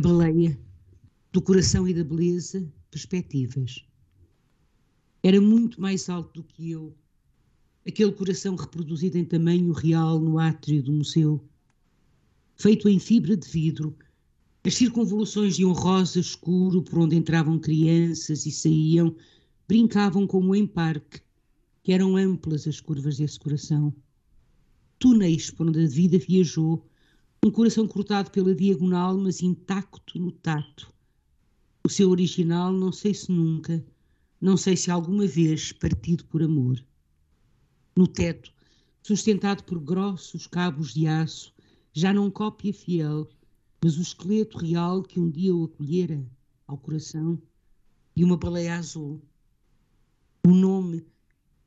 a baleia, do coração e da beleza, perspectivas. Era muito mais alto do que eu, aquele coração reproduzido em tamanho real no átrio do museu, feito em fibra de vidro, as circunvoluções de um rosa escuro por onde entravam crianças e saíam, brincavam como em parque, que eram amplas as curvas desse coração. Túneis por onde a vida viajou, um coração cortado pela diagonal, mas intacto no tato. O seu original, não sei se nunca, não sei se alguma vez partido por amor. No teto, sustentado por grossos cabos de aço, já não cópia fiel, mas o esqueleto real que um dia o acolhera ao coração e uma baleia azul. O nome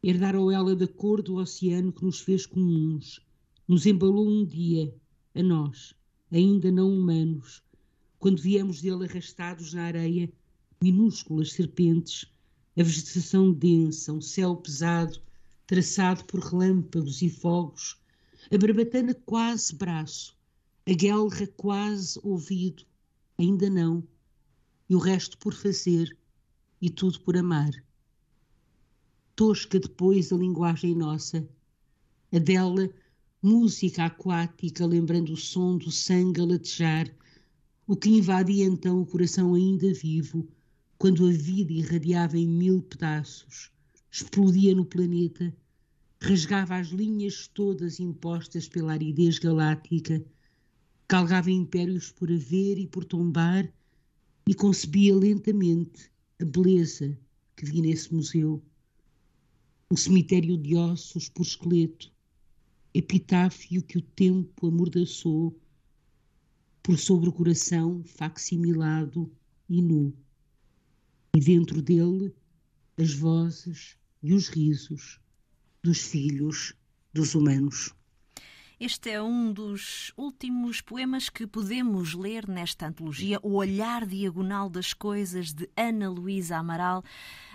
herdaram ela da cor do oceano que nos fez comuns, nos embalou um dia, a nós, ainda não humanos, quando viemos dele arrastados na areia, minúsculas serpentes, a vegetação densa, um céu pesado, traçado por relâmpagos e fogos, a barbatana quase braço, a guelra quase ouvido, ainda não, e o resto por fazer, e tudo por amar. Tosca depois a linguagem nossa, a dela música aquática lembrando o som do sangue a latejar, o que invadia então o coração ainda vivo, quando a vida irradiava em mil pedaços, explodia no planeta, rasgava as linhas todas impostas pela aridez galáctica, calgava impérios por haver e por tombar e concebia lentamente a beleza que vi nesse museu. Um cemitério de ossos por esqueleto, epitáfio que o tempo amordaçou por sobre o coração facsimilado e nu. E dentro dele as vozes e os risos dos filhos dos humanos. Este é um dos últimos poemas que podemos ler nesta antologia, O Olhar Diagonal das Coisas, de Ana Luísa Amaral.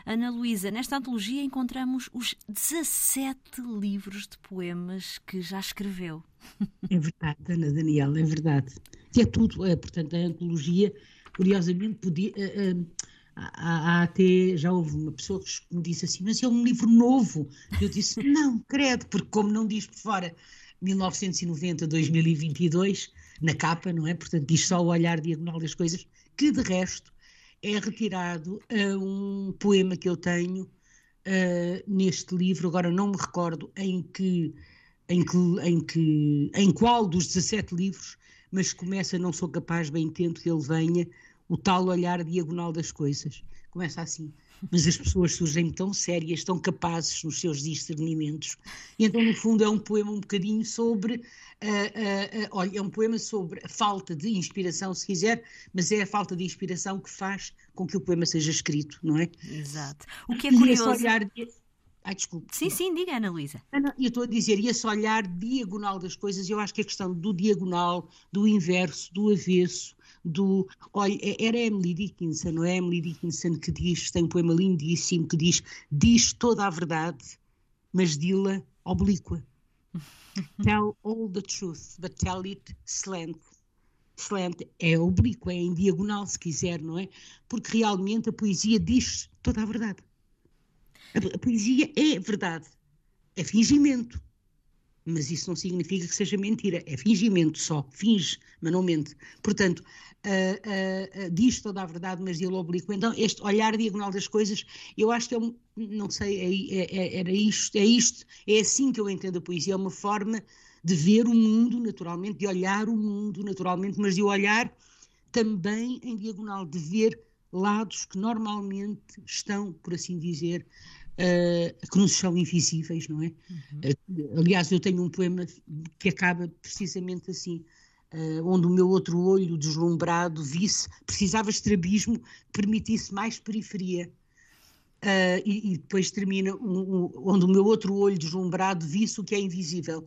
Ana Luísa, nesta antologia encontramos os 17 livros de poemas que já escreveu. É verdade, Ana Daniela, é verdade. E é tudo, é, portanto, a antologia, curiosamente, podia. Uh, há, há, até já houve uma pessoa que me disse assim, mas é um livro novo. Eu disse, não, credo, porque como não diz por fora 1990-2022, na capa, não é? Portanto, diz só o olhar diagonal das coisas, que de resto é retirado a um poema que eu tenho uh, neste livro, agora não me recordo em que, em que, em que, em qual dos 17 livros, mas começa, não sou capaz, bem tento que ele venha, o tal olhar diagonal das coisas. Começa assim mas as pessoas surgem tão sérias, tão capazes nos seus discernimentos. E então, no fundo, é um poema um bocadinho sobre. Uh, uh, uh, olha, é um poema sobre a falta de inspiração, se quiser, mas é a falta de inspiração que faz com que o poema seja escrito, não é? Exato. O que é curioso. Ai, desculpe. Sim, sim, diga, Ana Luísa. Eu estou a dizer, e esse olhar diagonal das coisas, eu acho que a questão do diagonal, do inverso, do avesso, do. Olha, é, era Emily Dickinson, não é? Emily Dickinson que diz, tem um poema lindíssimo que diz: diz toda a verdade, mas dila oblíqua. tell all the truth, but tell it slant. Slant é oblíqua, é em diagonal, se quiser, não é? Porque realmente a poesia diz toda a verdade. A, a poesia é verdade, é fingimento mas isso não significa que seja mentira, é fingimento só, finge, mas não mente. Portanto, uh, uh, diz toda a verdade, mas ele oblíquo. Então, este olhar diagonal das coisas, eu acho que é um, não sei, é, é, é, era isto, é isto, é assim que eu entendo a poesia, é uma forma de ver o mundo naturalmente, de olhar o mundo naturalmente, mas de olhar também em diagonal, de ver lados que normalmente estão, por assim dizer, uh, que nos são invisíveis, não é? Uhum. Uh, aliás, eu tenho um poema que acaba precisamente assim, uh, onde o meu outro olho deslumbrado visse, precisava estrabismo que permitisse mais periferia. Uh, e, e, depois termina um, um, onde o meu outro olho deslumbrado visse o que é invisível.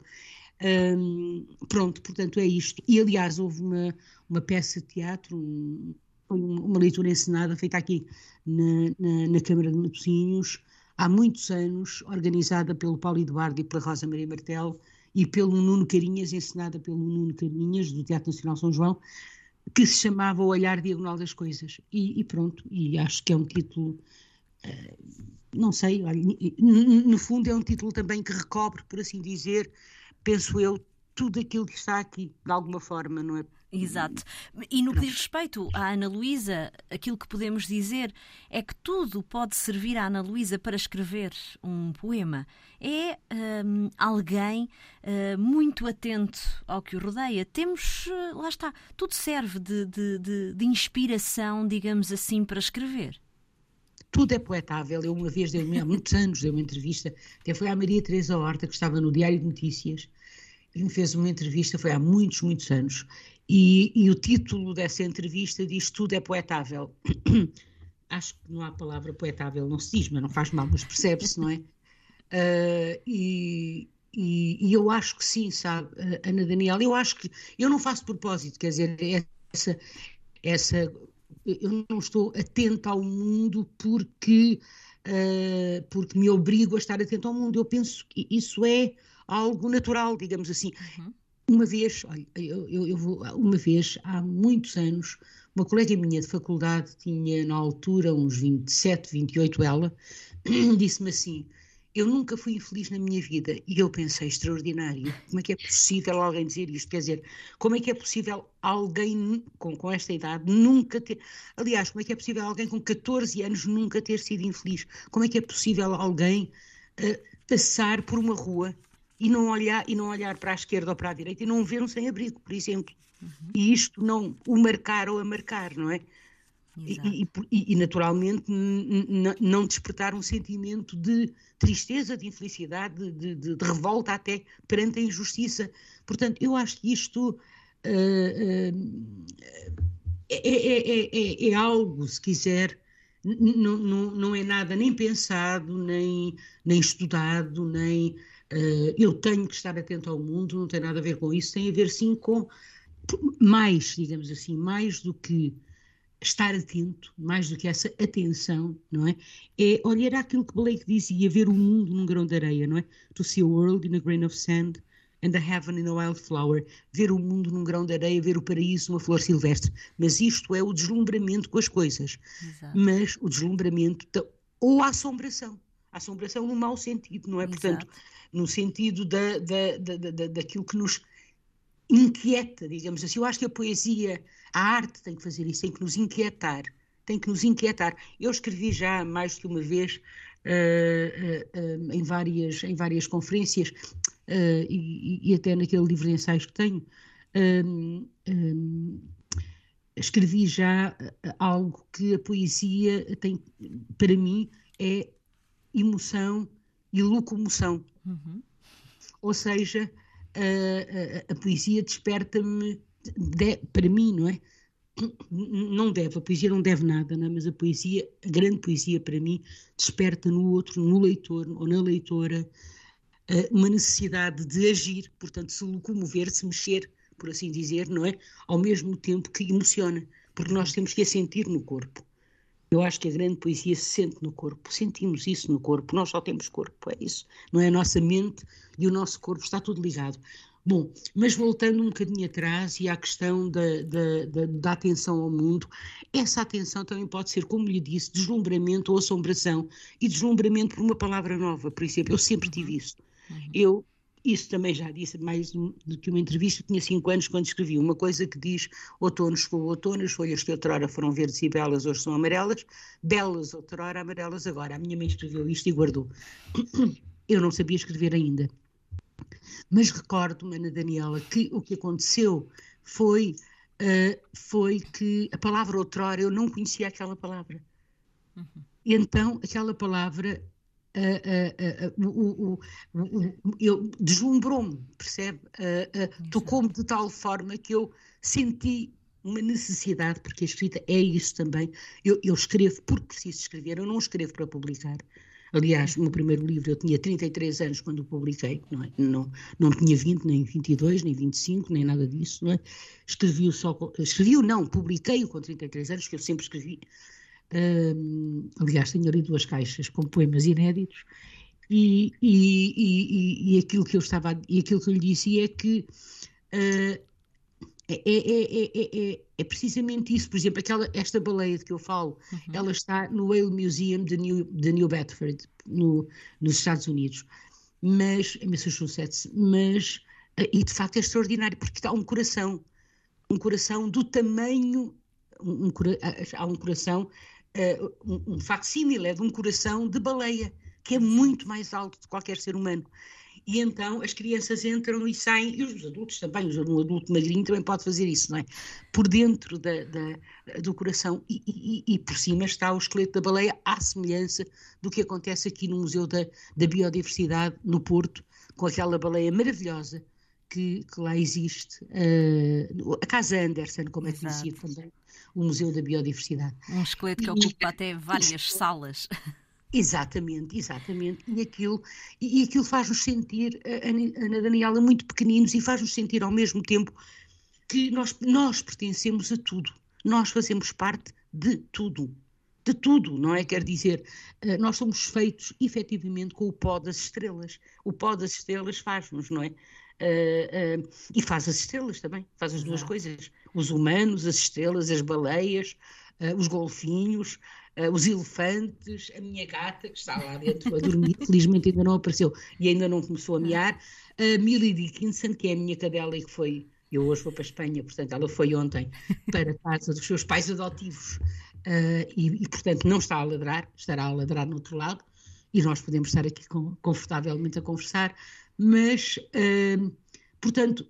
Um, pronto, portanto é isto. E aliás, houve uma, uma peça de teatro, um, uma leitura encenada feita aqui na, na, na Câmara de Matosinhos, há muitos anos, organizada pelo Paulo Eduardo e pela Rosa Maria Martel e pelo Nuno Carinhas, encenada pelo Nuno Carinhas, do Teatro Nacional São João, que se chamava O Olhar Diagonal das Coisas. E, e pronto, e acho que é um título. Uh, não sei, olha, no fundo é um título também que recobre, por assim dizer, penso eu, tudo aquilo que está aqui, de alguma forma, não é? Exato. E no que diz respeito à Ana Luísa, aquilo que podemos dizer é que tudo pode servir à Ana Luísa para escrever um poema. É um, alguém uh, muito atento ao que o rodeia. Temos, uh, lá está, tudo serve de, de, de, de inspiração, digamos assim, para escrever tudo é poetável. Eu uma vez, dei, há muitos anos, dei uma entrevista, até foi à Maria Teresa Horta, que estava no Diário de Notícias, me fez uma entrevista, foi há muitos, muitos anos, e, e o título dessa entrevista diz Tudo é poetável. Acho que não há palavra poetável, não se diz, mas não faz mal, mas percebe-se, não é? Uh, e, e, e, eu acho que sim, sabe, Ana Daniela, eu acho que, eu não faço propósito, quer dizer, essa, essa eu não estou atenta ao mundo porque, uh, porque me obrigo a estar atento ao mundo, eu penso que isso é algo natural, digamos assim. Uhum. Uma vez, olha, eu, eu, eu vou, uma vez, há muitos anos, uma colega minha de faculdade tinha na altura uns 27, 28 ela, disse-me assim, eu nunca fui infeliz na minha vida e eu pensei, extraordinário, como é que é possível alguém dizer isto? Quer dizer, como é que é possível alguém com, com esta idade nunca ter. Aliás, como é que é possível alguém com 14 anos nunca ter sido infeliz? Como é que é possível alguém uh, passar por uma rua e não olhar e não olhar para a esquerda ou para a direita e não ver um sem-abrigo, por exemplo. Uhum. E isto não o marcar ou a marcar, não é? E, e, e, naturalmente não despertar um sentimento de tristeza, de infelicidade, de, de, de, revolta até perante a injustiça. Portanto, eu acho que isto uh, uh, é, é, é, é, algo, se quiser, não, não, não é nada nem pensado, nem, nem estudado, nem eu tenho que estar atento ao mundo, não tem nada a ver com isso, tem a ver sim com mais, digamos assim, mais do que estar atento, mais do que essa atenção, não é? É olhar aquilo que Blake dizia, ver o mundo num grão de areia, não é? To see a world in a grain of sand and a heaven in a wildflower. Ver o mundo num grão de areia, ver o paraíso numa flor silvestre. Mas isto é o deslumbramento com as coisas. Exato. Mas o deslumbramento, ou a assombração. A assombração no mau sentido, não é? Exato. Portanto, no sentido da, da, da, da, daquilo que nos inquieta, digamos assim. Eu acho que a poesia, a arte tem que fazer isso, tem que nos inquietar, tem que nos inquietar. Eu escrevi já mais de uma vez uh, uh, uh, em, várias, em várias conferências e, e, até naquele livro de ensaios que tenho, escrevi já algo que a poesia tem, para mim, é emoção e locomoção. Uhum. Ou seja, a, a, a poesia desperta-me, de, para mim, não é? Não deve, a poesia não deve nada, não é? mas a poesia, a grande poesia para mim, desperta no outro, no leitor ou na leitora, uma necessidade de agir, portanto, se locomover, se mexer, por assim dizer, não é? Ao mesmo tempo que emociona, porque nós temos que a sentir no corpo. Eu acho que a grande poesia se sente no corpo, sentimos isso no corpo, nós só temos corpo, é isso. Não é a nossa mente e o nosso corpo, está tudo ligado. Bom, mas voltando um bocadinho atrás e à questão da, da, da, da, atenção ao mundo, essa atenção também pode ser, como lhe disse, deslumbramento ou assombração, e deslumbramento por uma palavra nova, por exemplo, eu sempre tive isso. Uhum. Eu isso também já disse mais do que uma entrevista, tinha cinco anos quando escrevi uma coisa que diz outono chegou outono, as folhas que outrora foram verdes e belas hoje são amarelas, belas outrora, amarelas agora. A minha mãe escreveu isto e guardou. Eu não sabia escrever ainda. Mas recordo-me, Ana Daniela, que o que aconteceu foi, uh, foi que a palavra outrora, eu não conhecia aquela palavra. Uhum. E então aquela palavra uh, uh, uh, deslumbrou-me, percebe? Tocou-me de tal forma que eu senti uma necessidade, porque a escrita é isso também. Eu, eu, escrevo porque preciso escrever, eu não escrevo para publicar. Aliás, o meu primeiro livro eu tinha 33 anos quando o publiquei, não, é? não, não tinha 20, nem 22, nem 25, nem nada disso, não é? Escrevi-o só, escrevi-o não, publiquei-o com 33 anos, que eu sempre escrevi Uh, aliás, tenho ali duas caixas com poemas inéditos, e, e, e, e, aquilo que eu estava e aquilo que eu lhe disse é que uh, É, é, é, é, precisamente isso. Por exemplo, aquela, esta baleia de que eu falo, uhum. ela está no Whale Museum de New, de New Bedford, no, nos Estados Unidos, mas, em Massachusetts. Mas, e de facto é extraordinário, porque está um coração, um coração do tamanho, um, um, há um coração, uh, um, um facsímile é de um coração de baleia, que é muito mais alto de qualquer ser humano. E então as crianças entram e saem, e os adultos também, um adulto magrinho também pode fazer isso, não é? Por dentro da, da, do coração. E, e, e, por cima está o esqueleto da baleia, à semelhança do que acontece aqui no Museu da, da Biodiversidade, no Porto, com aquela baleia maravilhosa que, que lá existe, uh, a Casa Anderson, como é conhecido também, o Museu da Biodiversidade. Um esqueleto que e, ocupa até várias salas. Exatamente, exatamente. E aquilo, e, aquilo faz-nos sentir, Ana Daniela, muito pequeninos e faz-nos sentir ao mesmo tempo que nós, nós pertencemos a tudo. Nós fazemos parte de tudo. De tudo, não é? Quer dizer, eh, nós somos feitos efetivamente com o pó das estrelas. O pó das estrelas faz-nos, não é? Uh, uh, e faz as estrelas também, faz as duas coisas. Os humanos, as estrelas, as baleias, uh, os golfinhos, os elefantes, a minha gata, que está lá dentro a dormir, felizmente ainda não apareceu e ainda não começou a miar, a Millie Dickinson, que é a minha cadela e que foi, eu hoje vou para a Espanha, portanto ela foi ontem para a casa dos seus pais adotivos uh, e, e, portanto, não está a ladrar, estará a ladrar no outro lado e nós podemos estar aqui com, confortavelmente a conversar, mas, uh, portanto,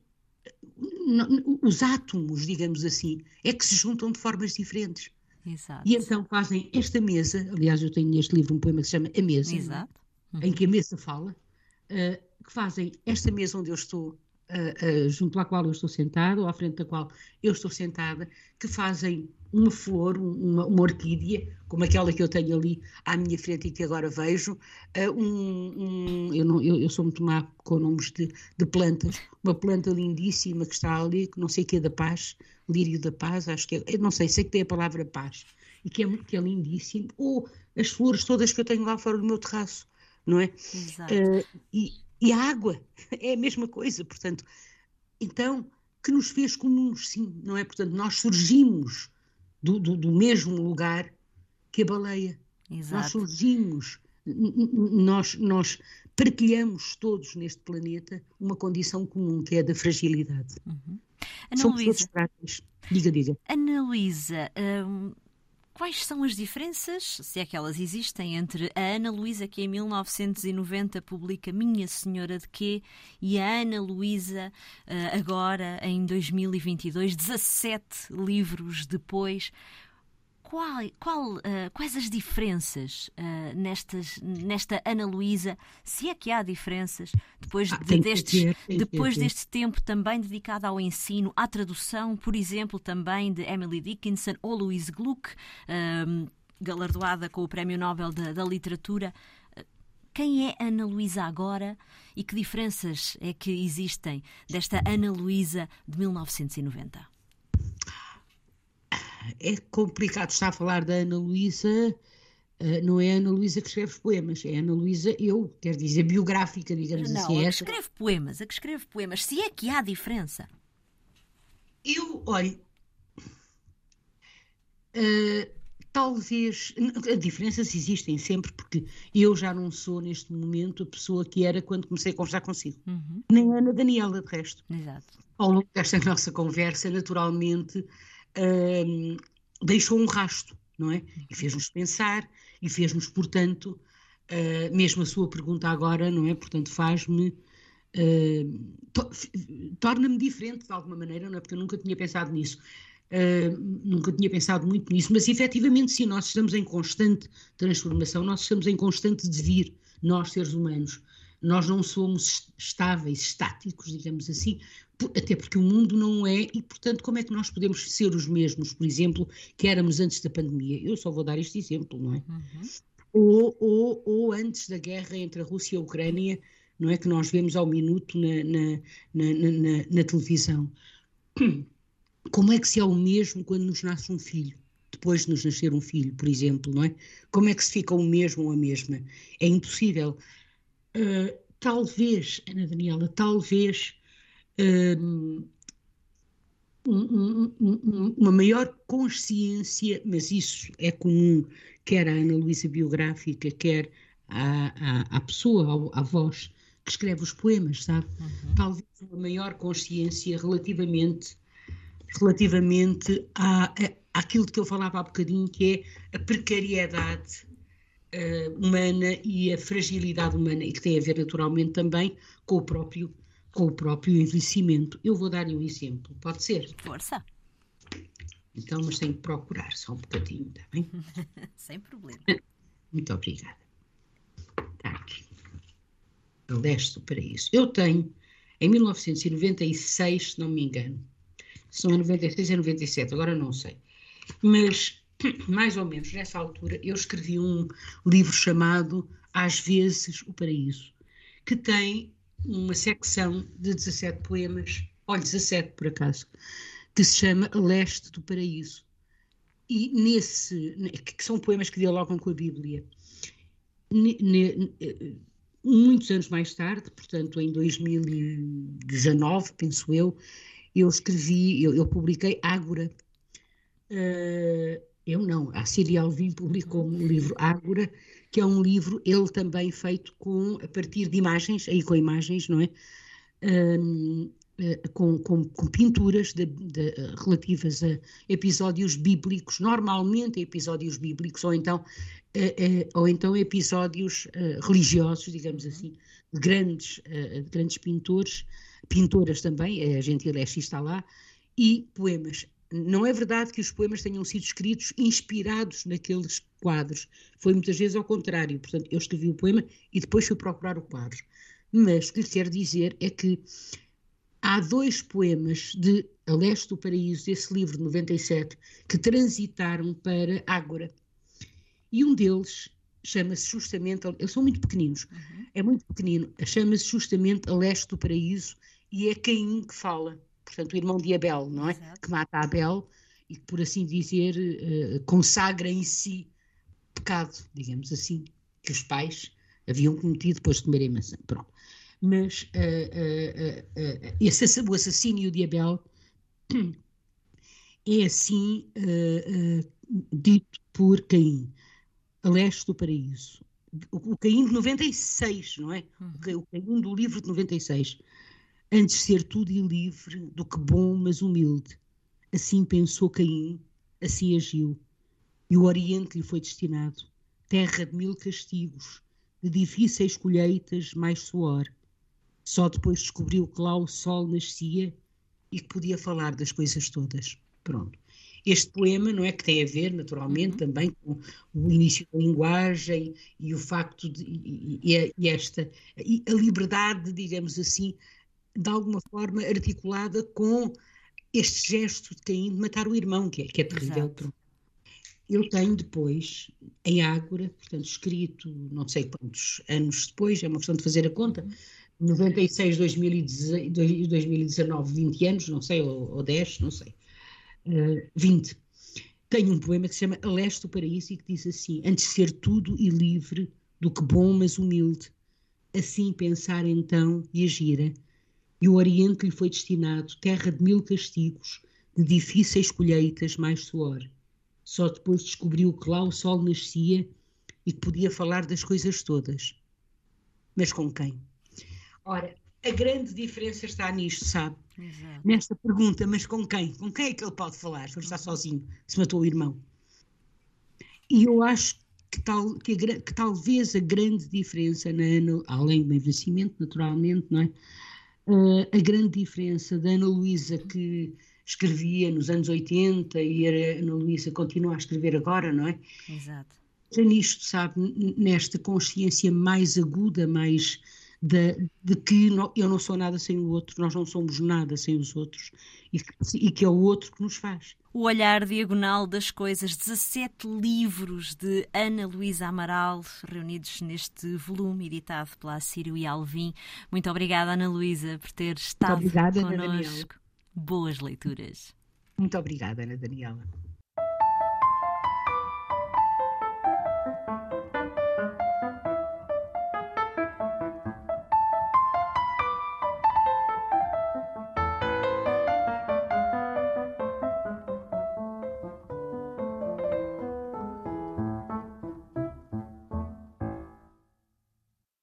os átomos, digamos assim, é que se juntam de formas diferentes. Exato. E então fazem esta mesa, aliás, eu tenho neste livro um poema que se chama A Mesa, uhum. em que a mesa fala, uh, que fazem esta mesa onde eu estou, uh, uh, junto à qual eu estou sentado, ou à frente da qual eu estou sentada, que fazem uma flor, uma, uma, orquídea, como aquela que eu tenho ali à minha frente e que agora vejo, um, um, eu, não, eu, eu, sou muito má com nomes de, de, plantas, uma planta lindíssima que está ali, que não sei o que é da paz, lírio da paz, acho que é, não sei, sei que tem a palavra paz, e que é, que é lindíssimo, ou as flores todas que eu tenho lá fora do meu terraço, não é? Exato. Uh, e, e a água é a mesma coisa, portanto, então, que nos fez comuns, sim, não é? Portanto, nós surgimos do, do, do mesmo lugar que a baleia. Exato. Nós surgimos, nós, nós partilhamos todos neste planeta uma condição comum, que é a da fragilidade. Uhum. Ana Luísa, Diga, diga. Ana Luísa, hum, quais são as diferenças, se é que elas existem, entre a Ana Luísa, que em 1990 publica Minha Senhora de Quê, e a Ana Luísa, uh, agora em 2022, 17 livros depois? Qual, qual, uh, quais as diferenças uh, nestas, nesta Ana Luísa, se é que há diferenças, depois, ah, de, destes, depois deste tempo também dedicado ao ensino, à tradução, por exemplo, também de Emily Dickinson ou Louise Gluck, uh, galardoada com o Prémio Nobel da, da Literatura. Quem é Ana Luísa agora e que diferenças é que existem desta Ana Luísa de 1990? É complicado estar a falar da Ana Luísa, uh, não é a Ana Luísa que escreve poemas, é a Ana Luísa, eu, quero dizer, biográfica, digamos não, assim. Não, a que escreve poemas, a que escreve poemas, se é que há diferença. Eu, olha, uh, talvez, diferenças existem sempre, porque eu já não sou neste momento a pessoa que era quando comecei a conversar consigo, uhum. nem a Ana Daniela, de resto. Exato. Ao longo desta nossa conversa, naturalmente, uh, deixou um rasto, não é? E fez-nos pensar, e fez-nos, portanto, uh, mesmo a sua pergunta agora, não é? Portanto, faz-me. Uh, to torna-me diferente de alguma maneira, não é? Porque eu nunca tinha pensado nisso. Uh, nunca tinha pensado muito nisso, mas efetivamente, sim, nós estamos em constante transformação, nós estamos em constante devir, nós, seres humanos. Nós não somos estáveis, estáticos, digamos assim, até porque o mundo não é, e portanto, como é que nós podemos ser os mesmos, por exemplo, que éramos antes da pandemia? Eu só vou dar este exemplo, não é? Uhum. Ou, ou, ou, antes da guerra entre a Rússia e a Ucrânia, não é? Que nós vemos ao minuto na, na, na, na, na televisão. Como é que se é o mesmo quando nos nasce um filho? Depois de nos nascer um filho, por exemplo, não é? Como é que se fica o mesmo ou a mesma? É impossível. Uh, talvez, Ana Daniela, talvez um, um, uma maior consciência, mas isso é comum quer à Ana Luísa biográfica, quer à, à, à pessoa, à, à voz que escreve os poemas, sabe? Uhum. Talvez uma maior consciência relativamente, relativamente à, à, àquilo que eu falava há bocadinho, que é a precariedade uh, humana e a fragilidade humana, e que tem a ver naturalmente também com o próprio, com o próprio envelhecimento. Eu vou dar-lhe um exemplo, pode ser? Força! Então, mas tenho que procurar só um bocadinho, está bem? Sem problema. Muito obrigada. Está aqui. A leste do paraíso. Eu tenho, em 1996, se não me engano, se não é 96 é 97, agora não sei, mas mais ou menos nessa altura eu escrevi um livro chamado Às vezes o Paraíso, que tem uma secção de 17 poemas, olha, 17 por acaso, que se chama Leste do Paraíso. E nesse, que são poemas que dialogam com a Bíblia. muitos anos mais tarde, portanto em 2019, penso eu, eu escrevi, eu, eu publiquei Ágora. Uh, eu não, a Síria Alvim publicou um livro Ágora, que é um livro, ele também feito com, a partir de imagens, aí com imagens, não é? Um, eh, com, com, com, pinturas de, de, relativas a episódios bíblicos, normalmente episódios bíblicos, ou então, eh, eh, ou então episódios religiosos, digamos assim, de grandes, de grandes pintores, pintoras também, a Gentileschi está lá, e poemas. Não é verdade que os poemas tenham sido escritos inspirados naqueles quadros. Foi muitas vezes ao contrário. Portanto, eu escrevi o poema e depois fui procurar o quadro. Mas o que lhe quero dizer é que há dois poemas de A Leste do Paraíso, desse livro de 97, que transitaram para Ágora. E um deles chama-se justamente, eles são muito pequeninos, uhum. é muito pequenino, chama-se justamente A Leste do Paraíso e é Caim que fala, portanto o irmão de Abel, não é? Exato. Que mata Abel e que, por assim dizer, uh, consagra em si pecado, digamos assim, que os pais haviam cometido depois de comerem maçã. Pronto mas uh, uh, esse, o assassínio de Abel é assim dito por Caim, a leste do paraíso. O, o Caim de 96, não é? Uhum. O Caim do livro de 96. Antes de ser tudo e livre do que bom, mas humilde. Assim pensou Caim, assim agiu. E o Oriente lhe foi destinado, terra de mil castigos, de difíceis colheitas, mais suor só depois descobriu que lá o sol nascia e que podia falar das coisas todas. Pronto. Este poema, não é que tem a ver, naturalmente, uhum. também com o início da linguagem e o facto de e, e esta e a liberdade, digamos assim, de alguma forma articulada com este gesto de Caim de matar o irmão, que é, que é terrível. Exato. Eu tenho depois, em Ágora, portanto, escrito não sei quantos anos depois, é uma questão de fazer a conta, uhum 96, 2019, 20 anos, não sei, ou, ou 10, não sei, uh, 20. Tenho um poema que se chama A Leste do Paraíso e que diz assim: Antes de ser tudo e livre, do que bom, mas humilde, assim pensar então e agir. E o Oriente lhe foi destinado, terra de mil castigos, de difíceis colheitas, mais suor. Só depois descobriu que lá o sol nascia e que podia falar das coisas todas. Mas com quem? Ora, a grande diferença está nisto, sabe? Exato. Nesta pergunta, mas com quem? Com quem é que ele pode falar se ele está sozinho, se matou o irmão? E eu acho que, tal, que, a, que talvez a grande diferença, na, no, além do envelhecimento, naturalmente, não é? Uh, a grande diferença da Ana Luísa que escrevia nos anos 80 e a Ana Luísa continua a escrever agora, não é? Exato. Nisto, sabe, nesta consciência mais aguda, mais de, de que eu não sou nada sem o outro, nós não somos nada sem os outros e que, e que é o outro que nos faz. O Olhar Diagonal das Coisas, 17 livros de Ana Luísa Amaral, reunidos neste volume editado pela Sírio e Alvim. Muito obrigada, Ana Luísa, por ter estado Muito obrigada, connosco. Boas leituras. Muito obrigada, Ana Daniela.